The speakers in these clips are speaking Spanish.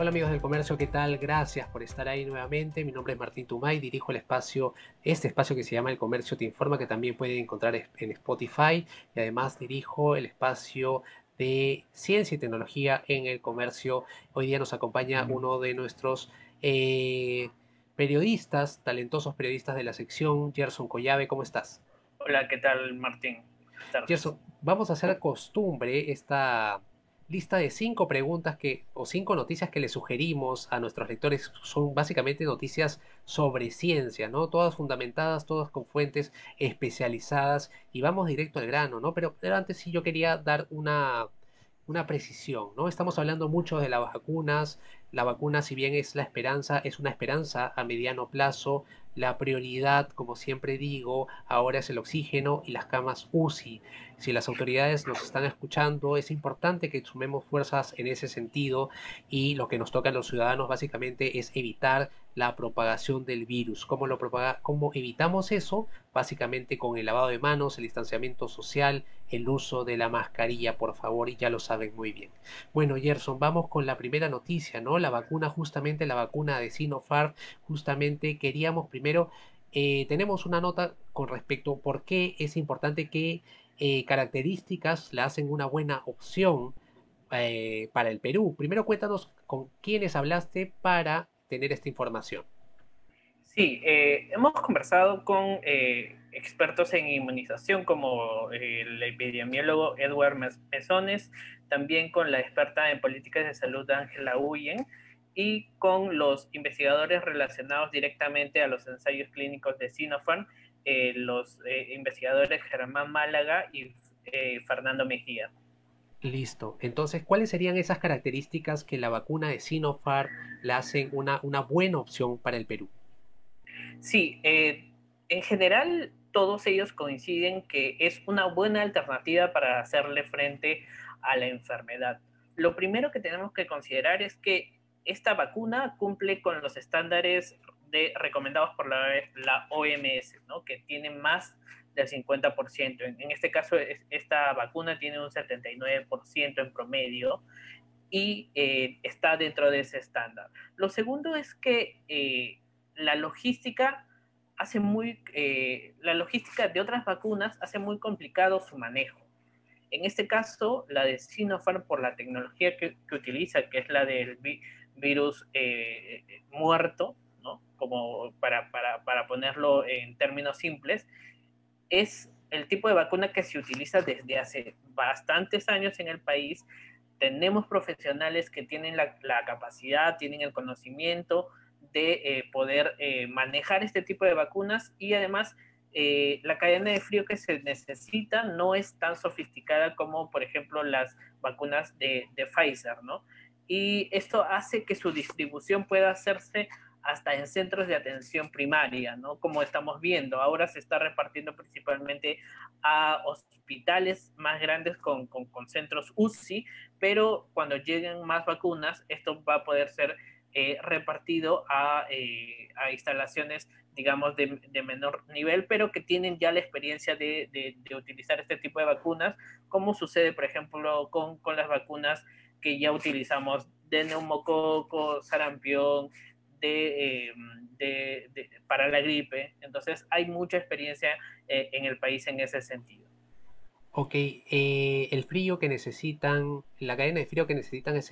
Hola amigos del comercio, ¿qué tal? Gracias por estar ahí nuevamente. Mi nombre es Martín Tumay, dirijo el espacio, este espacio que se llama El Comercio Te Informa, que también pueden encontrar en Spotify. Y además dirijo el espacio de ciencia y tecnología en el comercio. Hoy día nos acompaña uno de nuestros eh, periodistas, talentosos periodistas de la sección, Gerson Collave. ¿Cómo estás? Hola, ¿qué tal Martín? Gerson, vamos a hacer costumbre esta lista de cinco preguntas que, o cinco noticias que le sugerimos a nuestros lectores. Son básicamente noticias sobre ciencia, ¿no? Todas fundamentadas, todas con fuentes especializadas y vamos directo al grano, ¿no? Pero, pero antes sí yo quería dar una, una precisión, ¿no? Estamos hablando mucho de las vacunas. La vacuna, si bien es la esperanza, es una esperanza a mediano plazo. La prioridad, como siempre digo, ahora es el oxígeno y las camas UCI. Si las autoridades nos están escuchando, es importante que sumemos fuerzas en ese sentido y lo que nos toca a los ciudadanos básicamente es evitar la propagación del virus. ¿Cómo, lo ¿Cómo evitamos eso? Básicamente con el lavado de manos, el distanciamiento social, el uso de la mascarilla, por favor, y ya lo saben muy bien. Bueno, Gerson, vamos con la primera noticia, ¿no? La vacuna, justamente la vacuna de Sinopharm, justamente queríamos primero, eh, tenemos una nota con respecto por qué es importante qué eh, características la hacen una buena opción eh, para el Perú. Primero cuéntanos con quiénes hablaste para tener esta información. Sí, hemos conversado con expertos en inmunización como el epidemiólogo Edward Mesones, también con la experta en políticas de salud Ángela Huyen, y con los investigadores relacionados directamente a los ensayos clínicos de Sinopharm, eh, los eh, investigadores Germán Málaga y eh, Fernando Mejía. Listo. Entonces, ¿cuáles serían esas características que la vacuna de Sinopharm la hacen una, una buena opción para el Perú? Sí, en general todos ellos coinciden que es una buena alternativa para hacerle frente a la enfermedad. Lo primero que tenemos que considerar es que esta vacuna cumple con los estándares de, recomendados por la, OMS, que tiene más del 50%. En, este caso, esta vacuna tiene un 79% en promedio y eh, está dentro de ese estándar. Lo segundo es que eh, la logística hace muy, eh, la logística de otras vacunas hace muy complicado su manejo. En este caso, la de Sinopharm, por la tecnología que, que utiliza, que es la del virus eh, muerto, ¿no? como para, para, para ponerlo en términos simples, es el tipo de vacuna que se utiliza desde hace bastantes años en el país. Tenemos profesionales que tienen la, la capacidad, tienen el conocimiento de eh, poder eh, manejar este tipo de vacunas y además la cadena de frío que se necesita no es tan sofisticada como, por ejemplo, las vacunas de, de Pfizer, ¿no? y esto hace que su distribución pueda hacerse hasta en centros de atención primaria, ¿no? Como estamos viendo, ahora se está repartiendo principalmente a hospitales más grandes con, con, centros UCI, pero cuando lleguen más vacunas, esto va a poder ser eh, repartido a, eh, a, instalaciones, digamos, de, de, menor nivel, pero que tienen ya la experiencia de, de, utilizar este tipo de vacunas, como sucede, por ejemplo, con, con las vacunas que ya utilizamos de neumococo, sarampión, eh, de, de, para la gripe. Entonces hay mucha experiencia eh, en el país en ese sentido. Ok, eh, el frío que necesitan, la cadena de frío que necesitan es,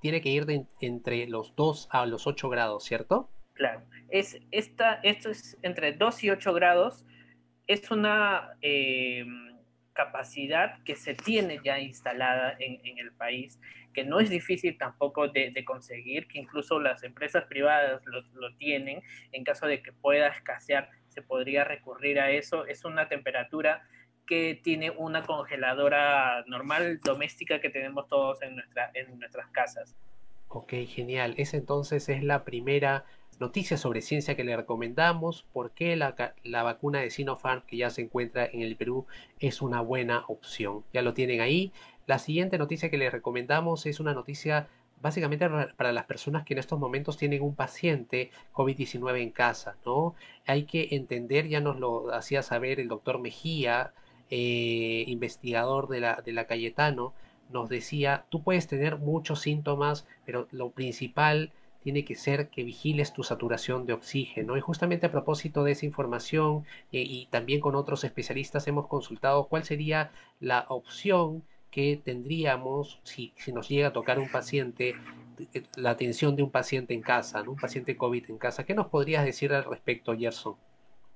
tiene que ir de, entre los 2 a los 8 grados, ¿cierto? Claro, es esta, esto es entre 2 y 8 grados. Es una capacidad que se tiene ya instalada en, en el país que no es difícil tampoco de, conseguir, que incluso las empresas privadas lo, lo, tienen. En caso de que pueda escasear, se podría recurrir a eso. Es una temperatura que tiene una congeladora normal, doméstica, que tenemos todos en, nuestra, en nuestras casas. Ok, genial. Esa entonces es la primera noticias sobre ciencia que le recomendamos, por qué la, la, vacuna de Sinopharm que ya se encuentra en el Perú es una buena opción. Ya lo tienen ahí. La siguiente noticia que le recomendamos es una noticia básicamente para las personas que en estos momentos tienen un paciente COVID-19 en casa, ¿no? Hay que entender, ya nos lo hacía saber el doctor Mejía, eh, investigador de la, de la Cayetano, nos decía, tú puedes tener muchos síntomas, pero lo principal tiene que ser que vigiles tu saturación de oxígeno. Y justamente a propósito de esa información eh, y también con otros especialistas hemos consultado cuál sería la opción que tendríamos si, si nos llega a tocar un paciente, eh, la atención de un paciente en casa, un paciente COVID en casa. ¿Qué nos podrías decir al respecto, Gerson?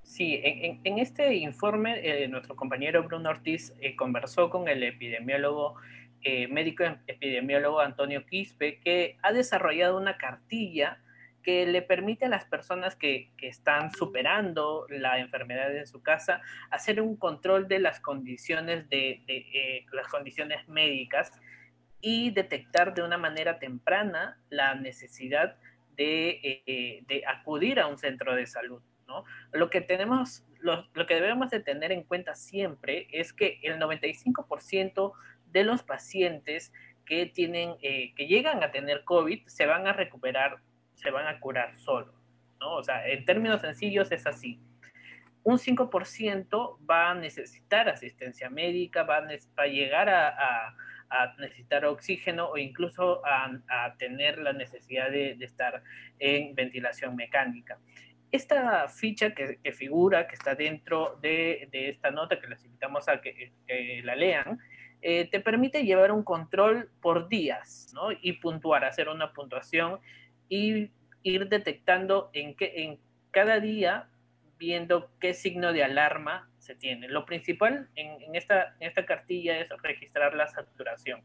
Sí, en, este informe eh, nuestro compañero Bruno Ortiz conversó con el epidemiólogo eh, médico epidemiólogo Antonio Quispe, que ha desarrollado una cartilla que le permite a las personas que, están superando la enfermedad en su casa hacer un control de las condiciones, de, eh, las condiciones médicas y detectar de una manera temprana la necesidad de, eh, acudir a un centro de salud. Lo que tenemos, lo, que debemos de tener en cuenta siempre es que el 95% de los pacientes que tienen, eh, que llegan a tener COVID, se van a recuperar, se van a curar solo, ¿no? O sea, en términos sencillos es así. Un 5% va a necesitar asistencia médica, va a, llegar a, necesitar oxígeno o incluso a, tener la necesidad de, estar en ventilación mecánica. Esta ficha que, figura, que está dentro de, esta nota, que les invitamos a que la lean, eh, te permite llevar un control por días, ¿no? Y puntuar, hacer una puntuación y ir detectando en, qué, en cada día, viendo qué signo de alarma se tiene. Lo principal en, esta, en esta cartilla es registrar la saturación,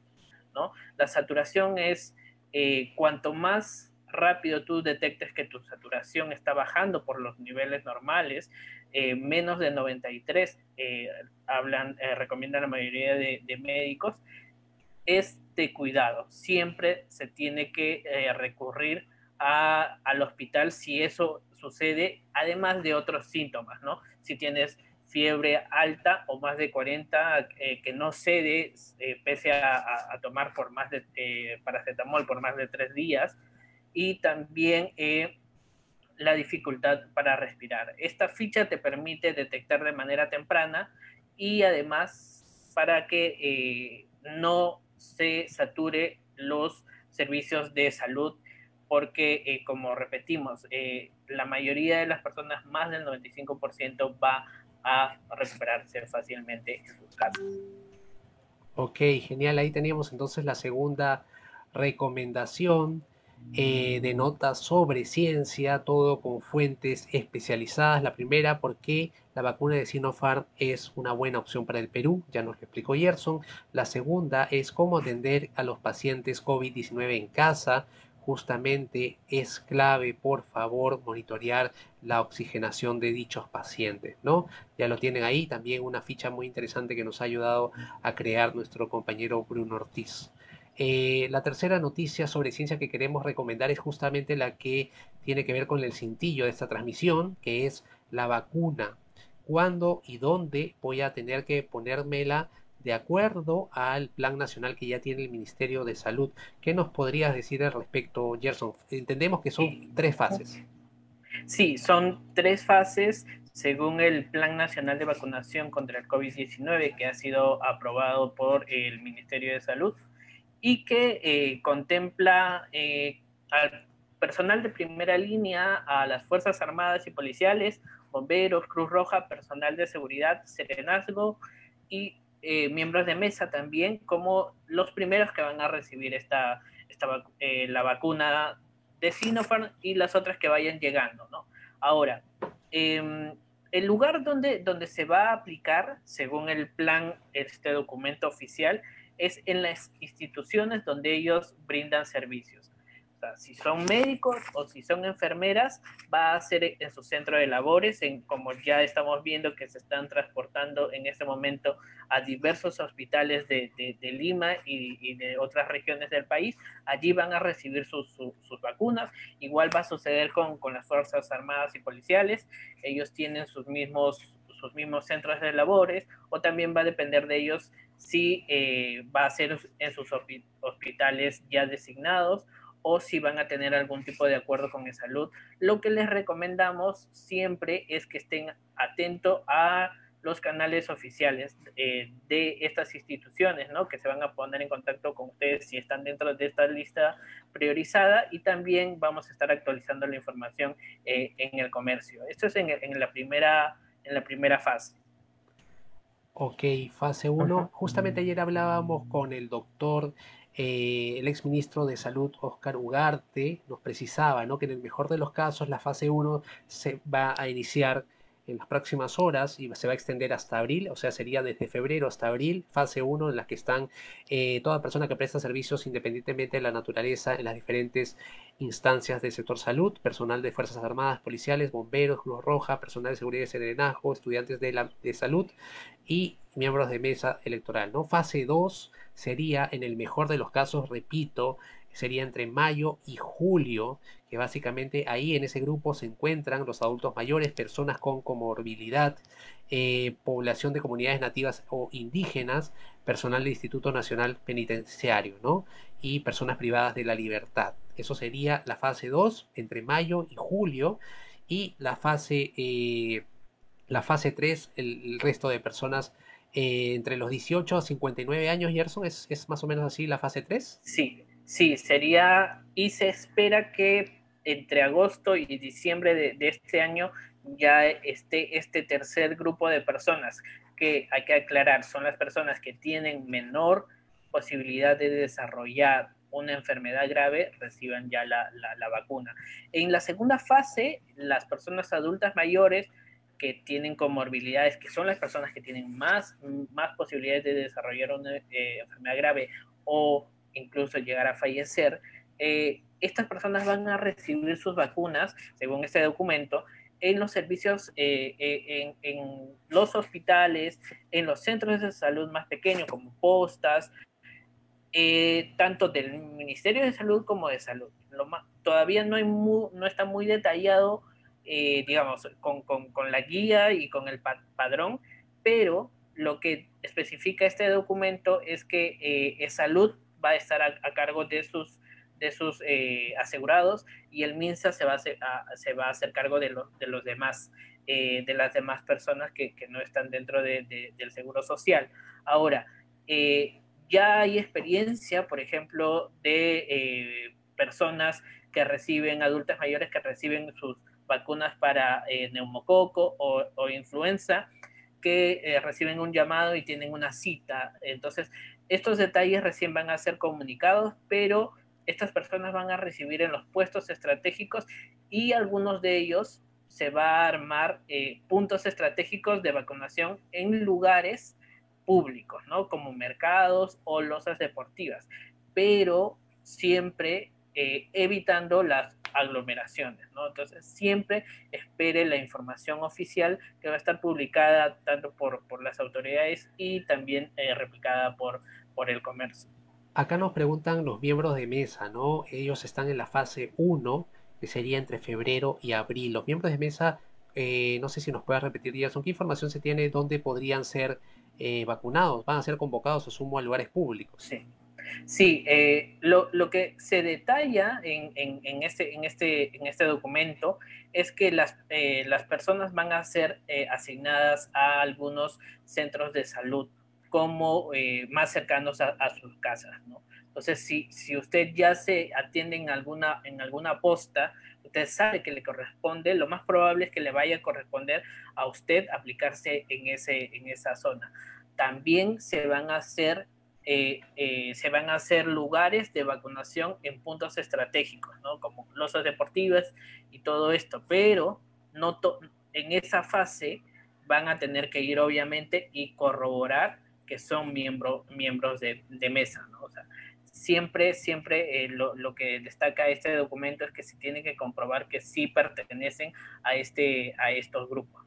¿no? La saturación es eh, cuanto más rápido tú detectes que tu saturación está bajando por los niveles normales, eh, menos de 93, eh, hablan, eh, recomiendan la mayoría de, médicos, es de cuidado. Siempre se tiene que recurrir al hospital si eso sucede, además de otros síntomas, ¿no? Si tienes fiebre alta o más de 40 que no cede pese a, tomar por más de paracetamol por más de tres días, y también eh, la dificultad para respirar. Esta ficha te permite detectar de manera temprana y además para que eh, no se sature los servicios de salud porque, eh, como repetimos, la mayoría de las personas, más del 95%, va a recuperarse fácilmente en. Ok, genial. Ahí teníamos entonces la segunda recomendación eh, de notas sobre ciencia, todo con fuentes especializadas. La primera, porque la vacuna de Sinopharm es una buena opción para el Perú, ya nos lo explicó Gerson. La segunda es cómo atender a los pacientes COVID-19 en casa. Justamente es clave, por favor, monitorear la oxigenación de dichos pacientes, ¿no? Ya lo tienen ahí, también una ficha muy interesante que nos ha ayudado a crear nuestro compañero Bruno Ortiz. Eh, la tercera noticia sobre ciencia que queremos recomendar es justamente la que tiene que ver con el cintillo de esta transmisión, que es la vacuna. ¿Cuándo y dónde voy a tener que ponérmela de acuerdo al plan nacional que ya tiene el Ministerio de Salud? ¿Qué nos podrías decir al respecto, Gerson? Entendemos que son tres fases. Sí, son tres fases según el Plan Nacional de Vacunación contra el COVID-19 que ha sido aprobado por el Ministerio de Salud y que eh, contempla eh, al personal de primera línea, a las Fuerzas Armadas y Policiales, bomberos, Cruz Roja, personal de seguridad, serenazgo y eh, miembros de mesa también, como los primeros que van a recibir esta, esta la vacuna de Sinopharm y las otras que vayan llegando, ¿no? Ahora, em, el lugar donde, donde se va a aplicar, según el plan, este documento oficial, es en las instituciones donde ellos brindan servicios. si son médicos o si son enfermeras, va a ser en su centro de labores, en, como ya estamos viendo que se están transportando en este momento a diversos hospitales de, Lima y, de otras regiones del país. Allí van a recibir sus, vacunas. Igual va a suceder con, con las Fuerzas Armadas y Policiales. Ellos tienen sus mismos sus mismos centros de labores o también va a depender de ellos si eh, va a ser en sus hospitales ya designados o si van a tener algún tipo de acuerdo con el salud. Lo que les recomendamos siempre es que estén atentos a los canales oficiales eh, de estas instituciones, ¿no? Que se van a poner en contacto con ustedes si están dentro de esta lista priorizada y también vamos a estar actualizando la información eh, en el comercio. Esto es en, la primera, en la primera fase. Ok, fase 1. Justamente ayer hablábamos con el doctor eh, el exministro de Salud, Oscar Ugarte, nos precisaba ¿no? que en el mejor de los casos la fase 1 se va a iniciar en las próximas horas y se va a extender hasta abril, o sea, sería desde febrero hasta abril, fase 1 en la que están eh, toda persona que presta servicios independientemente de la naturaleza en las diferentes instancias del sector salud, personal de Fuerzas Armadas, policiales, bomberos, Cruz Roja, personal de seguridad y serenazgo, estudiantes de, la, de salud y miembros de mesa electoral. ¿no? Fase 2 sería, en el mejor de los casos, repito, sería entre mayo y julio, que básicamente ahí en ese grupo se encuentran los adultos mayores, personas con comorbilidad, eh, población de comunidades nativas o indígenas, personal del Instituto Nacional Penitenciario, ¿no? Y personas privadas de la libertad. Eso sería la fase 2 entre mayo y julio y la fase, eh, la fase 3, el resto de personas eh, entre los 18 a 59 años, Gerson, ¿es, ¿es más o menos así la fase 3? Sí, sí, sería, y se espera que entre agosto y diciembre de, este año ya esté este tercer grupo de personas que hay que aclarar, son las personas que tienen menor posibilidad de desarrollar una enfermedad grave reciban ya la, la, vacuna. En la segunda fase, las personas adultas mayores que tienen comorbilidades, que son las personas que tienen más, más posibilidades de desarrollar una eh, enfermedad grave o incluso llegar a fallecer, eh, estas personas van a recibir sus vacunas, según este documento, en los servicios, eh, en, en, los hospitales, en los centros de salud más pequeños, como postas, tanto del Ministerio de Salud como de Salud. Lo todavía no, hay no está muy detallado eh, digamos, con, con, la guía y con el padrón, pero lo que especifica este documento es que eh, salud va a estar a, cargo de sus, de sus eh, asegurados y el MINSA se va a hacer, se va a hacer cargo de, de los demás, de las demás personas que, no están dentro de, del seguro social. Ahora, ya hay experiencia, por ejemplo, de personas que reciben, adultas mayores que reciben sus vacunas para eh, neumococo o, influenza que eh, reciben un llamado y tienen una cita. Entonces, estos detalles recién van a ser comunicados, pero estas personas van a recibir en los puestos estratégicos y algunos de ellos se va a armar eh, puntos estratégicos de vacunación en lugares públicos, ¿no? Como mercados o losas deportivas, pero siempre evitando las aglomeraciones, ¿no? Entonces, siempre espere la información oficial que va a estar publicada tanto por, por las autoridades y también eh, replicada por, por el comercio. Acá nos preguntan los miembros de mesa, ¿no? Ellos están en la fase 1, que sería entre febrero y abril. Los miembros de mesa, eh, no sé si nos puedes repetir, Gerson, ¿qué información se tiene? ¿Dónde podrían ser eh, vacunados? ¿Van a ser convocados, asumo, a lugares públicos? Sí. Sí, eh, lo, que se detalla en, en, este, en, este, en este documento es que las, eh, las personas van a ser eh, asignadas a algunos centros de salud como más cercanos a, sus casas, ¿no? Entonces, si, si usted ya se atiende en alguna, en alguna posta, usted sabe que le corresponde, lo más probable es que le vaya a corresponder a usted aplicarse en, ese, en esa zona. También se van a hacer eh, eh, se van a hacer lugares de vacunación en puntos estratégicos, ¿no? Como losas deportivas y todo esto, pero no en esa fase van a tener que ir obviamente y corroborar que son miembros de, mesa, ¿no? O sea, siempre, siempre eh, lo, que destaca este documento es que se tiene que comprobar que sí pertenecen a, este, a estos grupos.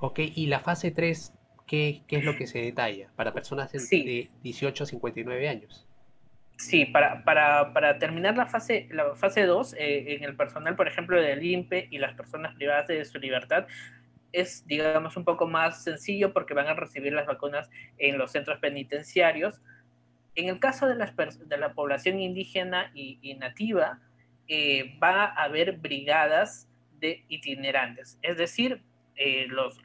Ok, y la fase 3, ¿qué, es lo que se detalla para personas de 18 a 59 años? Sí, para, para, terminar la fase, la fase 2, eh, en el personal, por ejemplo, del INPE y las personas privadas de su libertad, es, digamos, un poco más sencillo porque van a recibir las vacunas en los centros penitenciarios, en el caso de, las, de la población indígena y, nativa, eh, va a haber brigadas de itinerantes, es decir, eh, los,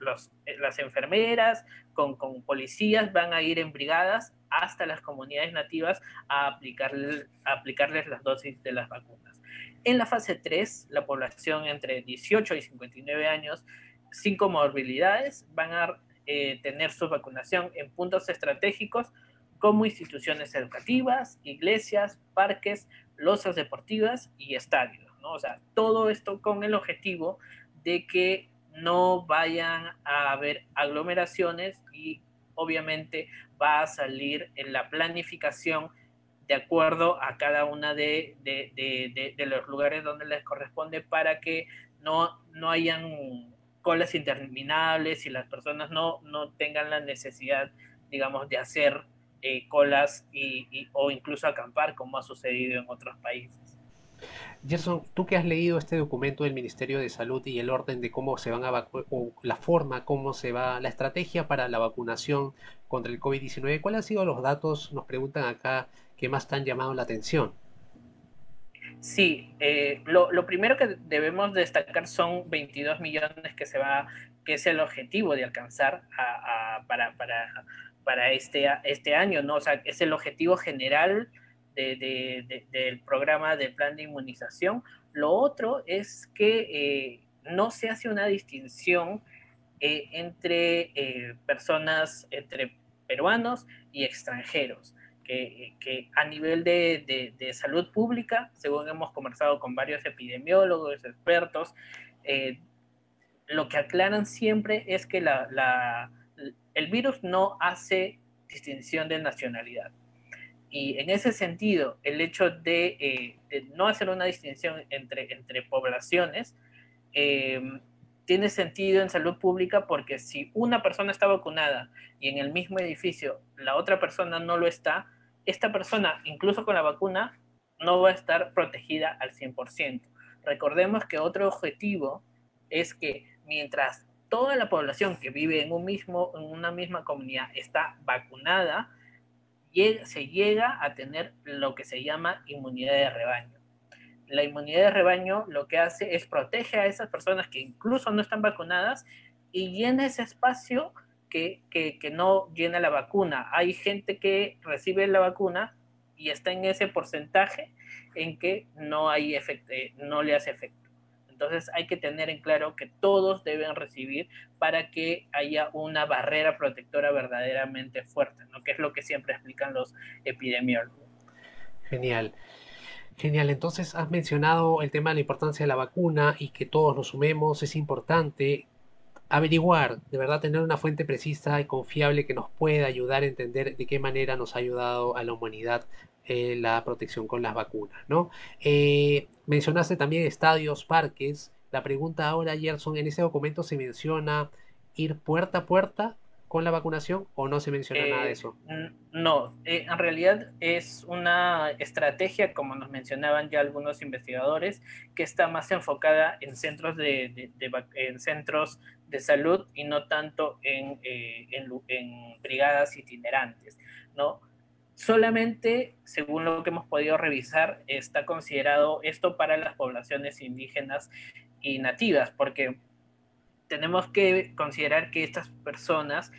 eh, las enfermeras con, policías van a ir en brigadas hasta las comunidades nativas a, aplicarles, a aplicarles las dosis de las vacunas. En la fase 3, la población entre 18 y 59 años sin comorbilidades van a tener su vacunación en puntos estratégicos como instituciones educativas, iglesias, parques, losas deportivas y estadios, ¿no? O sea, todo esto con el objetivo de que no vayan a haber aglomeraciones y obviamente va a salir en la planificación de acuerdo a cada una de, los lugares donde les corresponde para que no, no hayan colas interminables y las personas no, no tengan la necesidad, digamos, de hacer eh, colas y, o incluso acampar, como ha sucedido en otros países. Gerson, tú que has leído este documento del Ministerio de Salud y el orden de cómo se van a vacunar, la forma, cómo se va, la estrategia para la vacunación contra el COVID-19, ¿cuáles han sido los datos, nos preguntan acá, que más te han llamado la atención? Sí, eh, lo, primero que debemos destacar son 22 millones que se va, que es el objetivo de alcanzar para, para para este, este año, ¿no? O sea, es el objetivo general del programa de plan de inmunización. Lo otro es que eh, no se hace una distinción eh, entre eh, personas, entre peruanos y extranjeros. Que, a nivel de, salud pública, según hemos conversado con varios epidemiólogos, expertos, lo que aclaran siempre es que el virus no hace distinción de nacionalidad. Y en ese sentido, el hecho de, eh, no hacer una distinción entre, entre poblaciones em, tiene sentido en salud pública porque si una persona está vacunada y en el mismo edificio la otra persona no lo está, esta persona, incluso con la vacuna, no va a estar protegida al 100%. Recordemos que otro objetivo es que mientras toda la población que vive en, un mismo, en una misma comunidad está vacunada, se llega a tener lo que se llama inmunidad de rebaño. La inmunidad de rebaño lo que hace es protege a esas personas que incluso no están vacunadas y llena ese espacio que, no llena la vacuna. Hay gente que recibe la vacuna y está en ese porcentaje en que no, hay efecto, eh, no le hace efecto. Entonces hay que tener en claro que todos deben recibir para que haya una barrera protectora verdaderamente fuerte, ¿no? que es lo que siempre explican los epidemiólogos. Genial. Genial, entonces has mencionado el tema de la importancia de la vacuna y que todos nos sumemos, es importante averiguar, de verdad tener una fuente precisa y confiable que nos pueda ayudar a entender de qué manera nos ha ayudado a la humanidad eh, la protección con las vacunas, ¿no? Eh, mencionaste también estadios, parques. La pregunta ahora, Gerson, ¿en ese documento se menciona ir puerta a puerta con la vacunación o no se menciona nada de eh, eso? No, en realidad es una estrategia, como nos mencionaban ya algunos investigadores, que está más enfocada en centros de, en centros de salud y no tanto en, en, en brigadas itinerantes, ¿no? Solamente, según lo que hemos podido revisar, está considerado esto para las poblaciones indígenas y nativas, porque tenemos que considerar que estas personas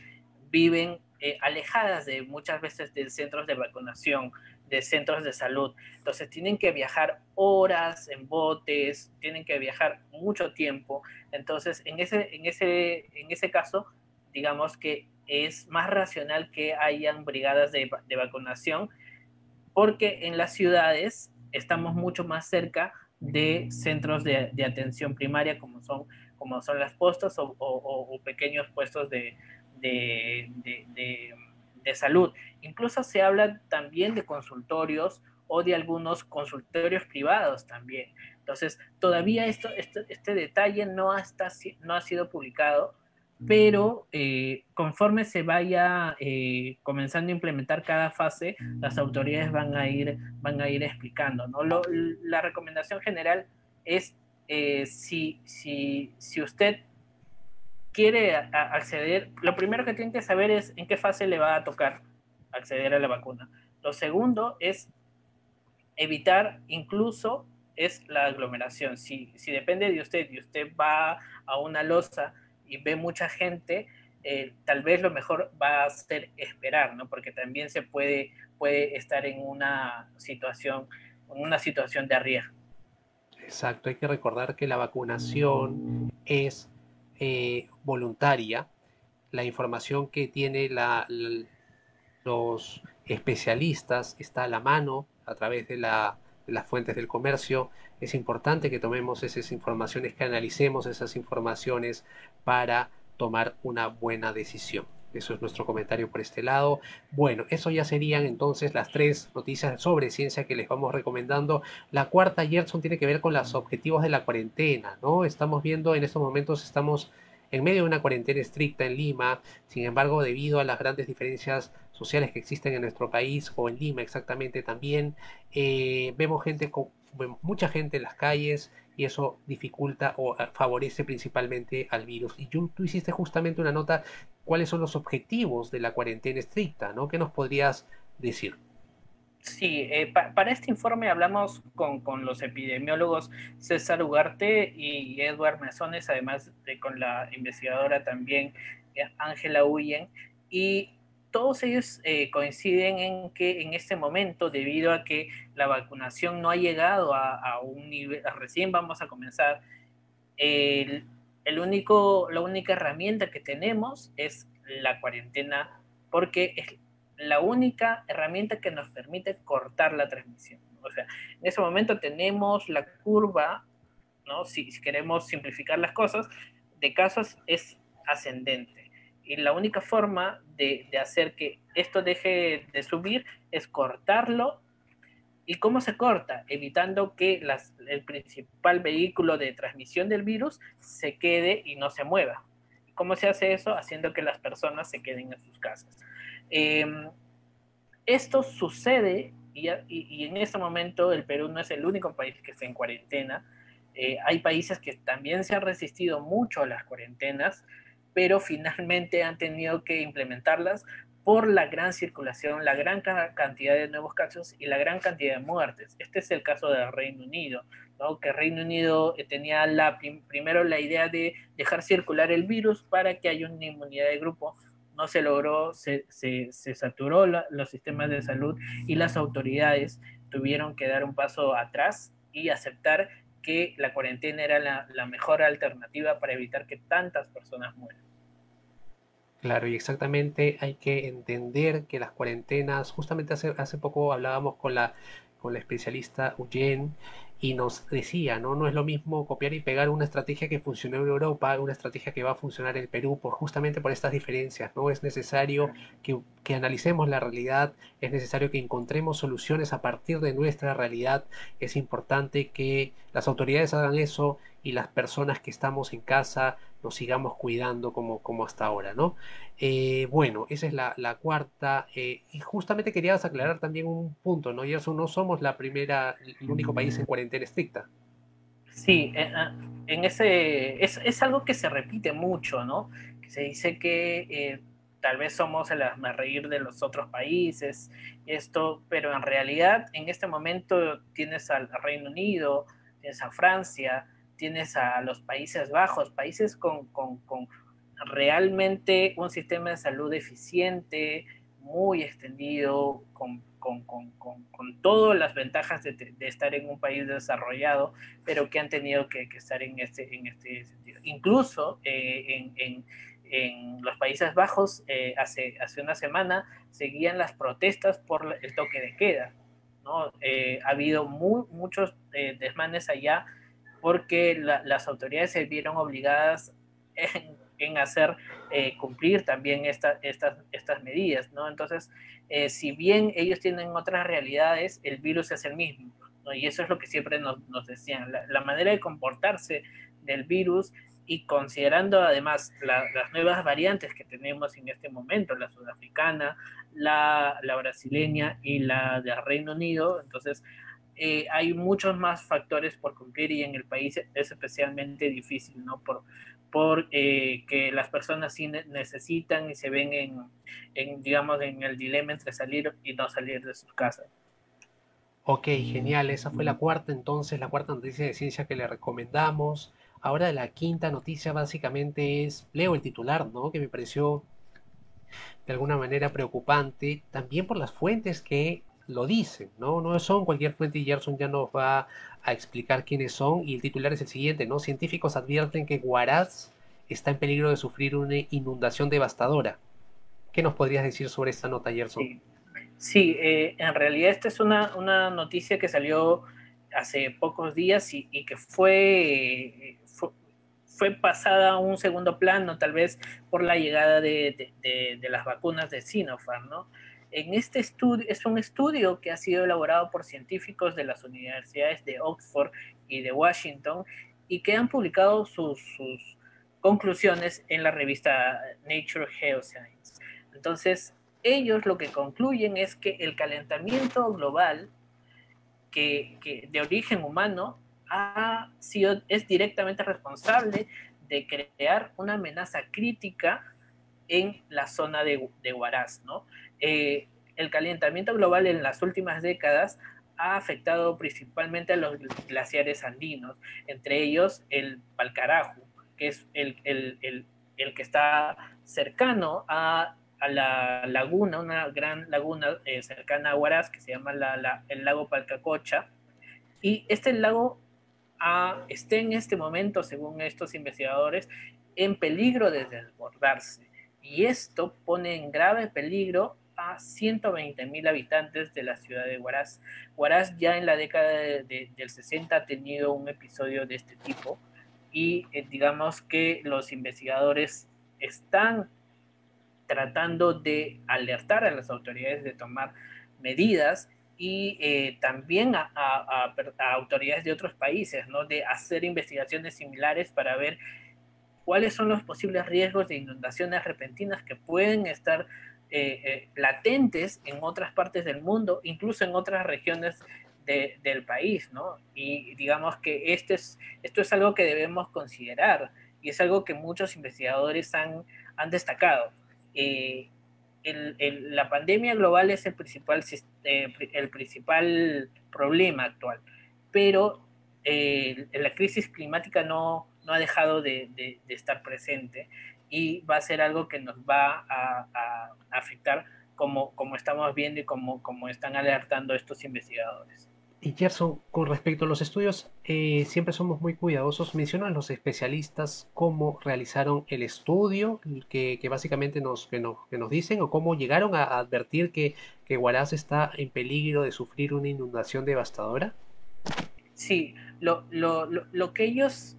viven eh, alejadas de muchas veces de centros de vacunación, de centros de salud. Entonces tienen que viajar horas en botes, tienen que viajar mucho tiempo. Entonces, en ese, en ese, en ese caso, digamos que es más racional que hayan brigadas de, vacunación, porque en las ciudades estamos mucho más cerca de centros de, atención primaria como son, como son las postas o, pequeños puestos de, de salud. Incluso se habla también de consultorios o de algunos consultorios privados también. Entonces, todavía esto, este detalle no, no ha sido publicado, pero eh, conforme se vaya eh, comenzando a implementar cada fase, las autoridades van a ir, van a ir explicando. ¿no? la recomendación general es eh, si, si, si usted quiere acceder, lo primero que tiene que saber es en qué fase le va a tocar acceder a la vacuna. Lo segundo es evitar incluso es la aglomeración. Si, si depende de usted y usted va a una losa y ve mucha gente, eh, tal vez lo mejor va a ser esperar, ¿no? Porque también se puede, puede estar en una situación, una situación de riesgo. Exacto, hay que recordar que la vacunación es eh, voluntaria. La información que tiene la, los especialistas está a la mano a través de, la, de las fuentes del comercio es importante que tomemos esas informaciones, que analicemos esas informaciones para tomar una buena decisión. Eso es nuestro comentario por este lado. Bueno, eso ya serían entonces las tres noticias sobre ciencia que les vamos recomendando. La cuarta, Gerson, tiene que ver con los objetivos de la cuarentena, ¿no? Estamos viendo en estos momentos, estamos en medio de una cuarentena estricta en Lima. Sin embargo, debido a las grandes diferencias sociales que existen en nuestro país o en Lima exactamente también, eh, vemos gente con mucha gente en las calles y eso dificulta o eh, favorece principalmente al virus. Y tú, hiciste justamente una nota, ¿cuáles son los objetivos de la cuarentena estricta? ¿no? ¿Qué nos podrías decir? Sí, eh, para este informe hablamos con, con, los epidemiólogos César Ugarte y Edward Mesones, además de con la investigadora también eh, Ángela Huyen, y todos ellos eh, coinciden en que en este momento, debido a que la vacunación no ha llegado a, un nivel, recién vamos a comenzar, el, único, la única herramienta que tenemos es la cuarentena, porque es la única herramienta que nos permite cortar la transmisión. O sea, en ese momento tenemos la curva, ¿no? si queremos simplificar las cosas, de casos es ascendente y la única forma de, hacer que esto deje de subir es cortarlo. ¿Y cómo se corta? Evitando que el principal vehículo de transmisión del virus se quede y no se mueva. ¿Cómo se hace eso? Haciendo que las personas se queden en sus casas. Em, esto sucede y, en este momento el Perú no es el único país que está en cuarentena. Eh, hay países que también se han resistido mucho a las cuarentenas pero finalmente han tenido que implementarlas por la gran circulación, la gran cantidad de nuevos casos y la gran cantidad de muertes. Este es el caso del Reino Unido, ¿no? que Reino Unido eh, tenía la, primero la idea de dejar circular el virus para que haya una inmunidad de grupo. No se logró, se, se, saturó los sistemas de salud y las autoridades tuvieron que dar un paso atrás y aceptar que la cuarentena era la, mejor alternativa para evitar que tantas personas mueran. Claro, y exactamente hay que entender que las cuarentenas, justamente hace, hace poco hablábamos con la, con la especialista Uyen y nos decía, ¿no? No es lo mismo copiar y pegar una estrategia que funcionó en Europa, una estrategia que va a funcionar en Perú, por justamente por estas diferencias, ¿no? Es necesario que, que analicemos la realidad, es necesario que encontremos soluciones a partir de nuestra realidad, es importante que las autoridades hagan eso y las personas que estamos en casa nos sigamos cuidando como, como hasta ahora, ¿no? Eh, bueno, esa es la, cuarta. Eh, y justamente querías aclarar también un punto, ¿no? Y eso no somos la primera, el único país en cuarentena estricta. Sí, eh, ah, en ese, es, es algo que se repite mucho, ¿no? Que se dice que tal vez somos el reír de los otros países, esto, pero en realidad en este momento tienes al Reino Unido, tienes a Francia, tienes a los Países Bajos, países con, realmente un sistema de salud eficiente, muy extendido, con, todas las ventajas de, estar en un país desarrollado, pero que han tenido que, estar en este, en este sentido. Incluso eh, en, los Países Bajos, eh, hace, hace una semana, seguían las protestas por el toque de queda. ¿no? Eh, ha habido muchos desmanes allá porque las autoridades se vieron obligadas en, en hacer eh, cumplir también estas, estas medidas, ¿no? Entonces, eh, si bien ellos tienen otras realidades, el virus es el mismo, ¿no? Y eso es lo que siempre nos, decían, la, manera de comportarse del virus y considerando además las nuevas variantes que tenemos en este momento, la sudafricana, la, la brasileña y la del Reino Unido, entonces eh, hay muchos más factores por cumplir y en el país es especialmente difícil, ¿no? Por, por eh, que las personas sí necesitan y se ven en, en, digamos, en el dilema entre salir y no salir de sus casas. Ok, genial. Esa fue la cuarta, entonces, la cuarta noticia de ciencia que le recomendamos. Ahora la quinta noticia básicamente es, leo el titular, ¿no? Que me pareció de alguna manera preocupante, también por las fuentes que lo dicen, ¿no? No son cualquier fuente y Gerson ya nos va a explicar quiénes son y el titular es el siguiente, ¿no? Científicos advierten que Huaraz está en peligro de sufrir una inundación devastadora. ¿Qué nos podrías decir sobre esta nota, Gerson? Sí, eh, en realidad esta es una, una, noticia que salió hace pocos días y, que fue, fue, pasada a un segundo plano, tal vez por la llegada de, de, las vacunas de Sinopharm, ¿no? En este estudio, es un estudio que ha sido elaborado por científicos de las universidades de Oxford y de Washington y que han publicado sus, conclusiones en la revista Nature Geoscience. Entonces, ellos lo que concluyen es que el calentamiento global que, de origen humano ha sido, es directamente responsable de crear una amenaza crítica en la zona de, de Huaraz, ¿no? Eh, el calentamiento global en las últimas décadas ha afectado principalmente a los glaciares andinos, entre ellos el Palcaraju, que es el, que está cercano a, la laguna, una gran laguna eh, cercana a Huaraz, que se llama el lago Palcacocha. Y este lago está en este momento, según estos investigadores, en peligro de desbordarse. Y esto pone en grave peligro a 120 mil habitantes de la ciudad de Huaraz. Huaraz ya en la década del 60 ha tenido un episodio de este tipo y eh, digamos que los investigadores están tratando de alertar a las autoridades de tomar medidas y eh, también a, a, autoridades de otros países, ¿no? De hacer investigaciones similares para ver cuáles son los posibles riesgos de inundaciones repentinas que pueden estar eh, eh, latentes en otras partes del mundo, incluso en otras regiones del país, ¿no? Y digamos que este es, esto es algo que debemos considerar y es algo que muchos investigadores han, han destacado. Eh, la pandemia global es el principal, el principal problema actual, pero la crisis climática no, no ha dejado de, de, estar presente y va a ser algo que nos va a, afectar como, como estamos viendo y como, como están alertando estos investigadores. Y Gerson, con respecto a los estudios, eh, siempre somos muy cuidadosos. Mencionan los especialistas cómo realizaron el estudio, que, que básicamente nos, que nos, que nos, dicen, o cómo llegaron a advertir que, que Huaraz está en peligro de sufrir una inundación devastadora. Sí, lo, lo, lo, lo que ellos,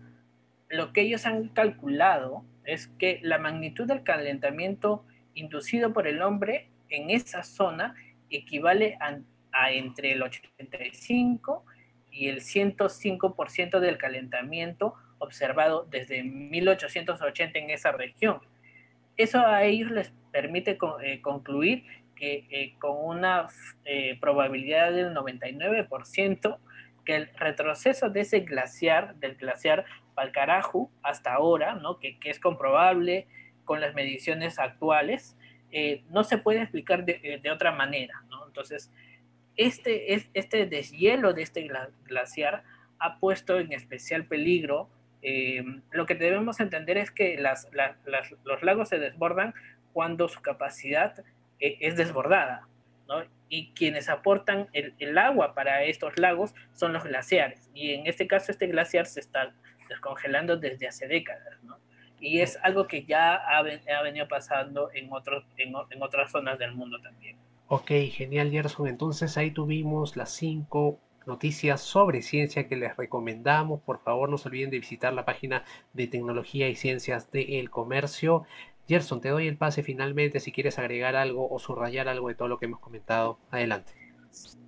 lo que ellos han calculado es que la magnitud del calentamiento inducido por el hombre en esa zona equivale a, entre el 85 y el 105% del calentamiento observado desde 1880 en esa región. Eso a ellos les permite eh, concluir que eh, con una eh, probabilidad del 99% que el retroceso de ese glaciar, del glaciar Palcaraju hasta ahora, ¿no? que, es comprobable con las mediciones actuales, eh, no se puede explicar de, eh, otra manera. ¿no? Entonces, este, este deshielo de este glaciar ha puesto en especial peligro. Eh, lo que debemos entender es que las, los lagos se desbordan cuando su capacidad es desbordada. ¿no? Y quienes aportan el, el, agua para estos lagos son los glaciares. Y en este caso este glaciar se está descongelando desde hace décadas, ¿no? Y es algo que ya ha, venido pasando en, otros, en, otras zonas del mundo también. Ok, genial, Gerson. Entonces ahí tuvimos las cinco noticias sobre ciencia que les recomendamos. Por favor, no se olviden de visitar la página de tecnología y ciencias del comercio. Gerson, te doy el pase finalmente si quieres agregar algo o subrayar algo de todo lo que hemos comentado. Adelante.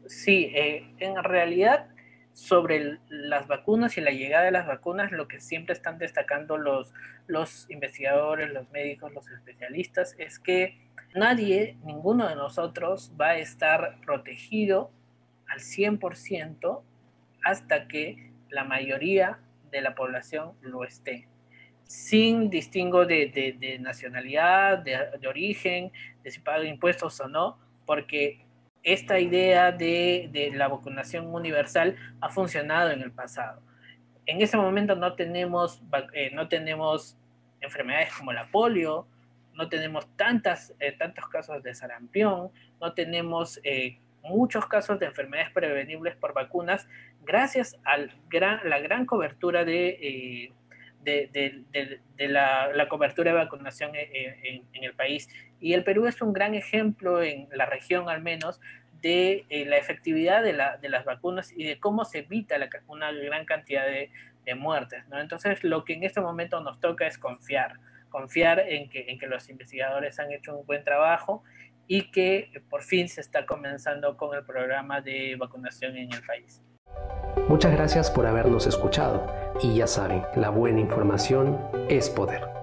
Sí, eh, en realidad sobre las vacunas y la llegada de las vacunas, lo que siempre están destacando los, los investigadores, los médicos, los especialistas, es que nadie, ninguno de nosotros va a estar protegido al 100% hasta que la mayoría de la población lo esté, sin distingo de, nacionalidad, de, de, origen, de si paga impuestos o no, porque esta idea de, la vacunación universal ha funcionado en el pasado. En ese momento no tenemos, eh, no tenemos enfermedades como la polio, no tenemos tantas, eh, tantos casos de sarampión, no tenemos eh, muchos casos de enfermedades prevenibles por vacunas, gracias a la gran cobertura de, de, la, cobertura de vacunación en, el país. Y el Perú es un gran ejemplo, en la región al menos, de eh, la efectividad de, las vacunas y de cómo se evita una gran cantidad de, muertes. ¿no? Entonces, lo que en este momento nos toca es confiar, confiar en que, en que los investigadores han hecho un buen trabajo y que por fin se está comenzando con el programa de vacunación en el país. Muchas gracias por habernos escuchado y ya saben, la buena información es poder.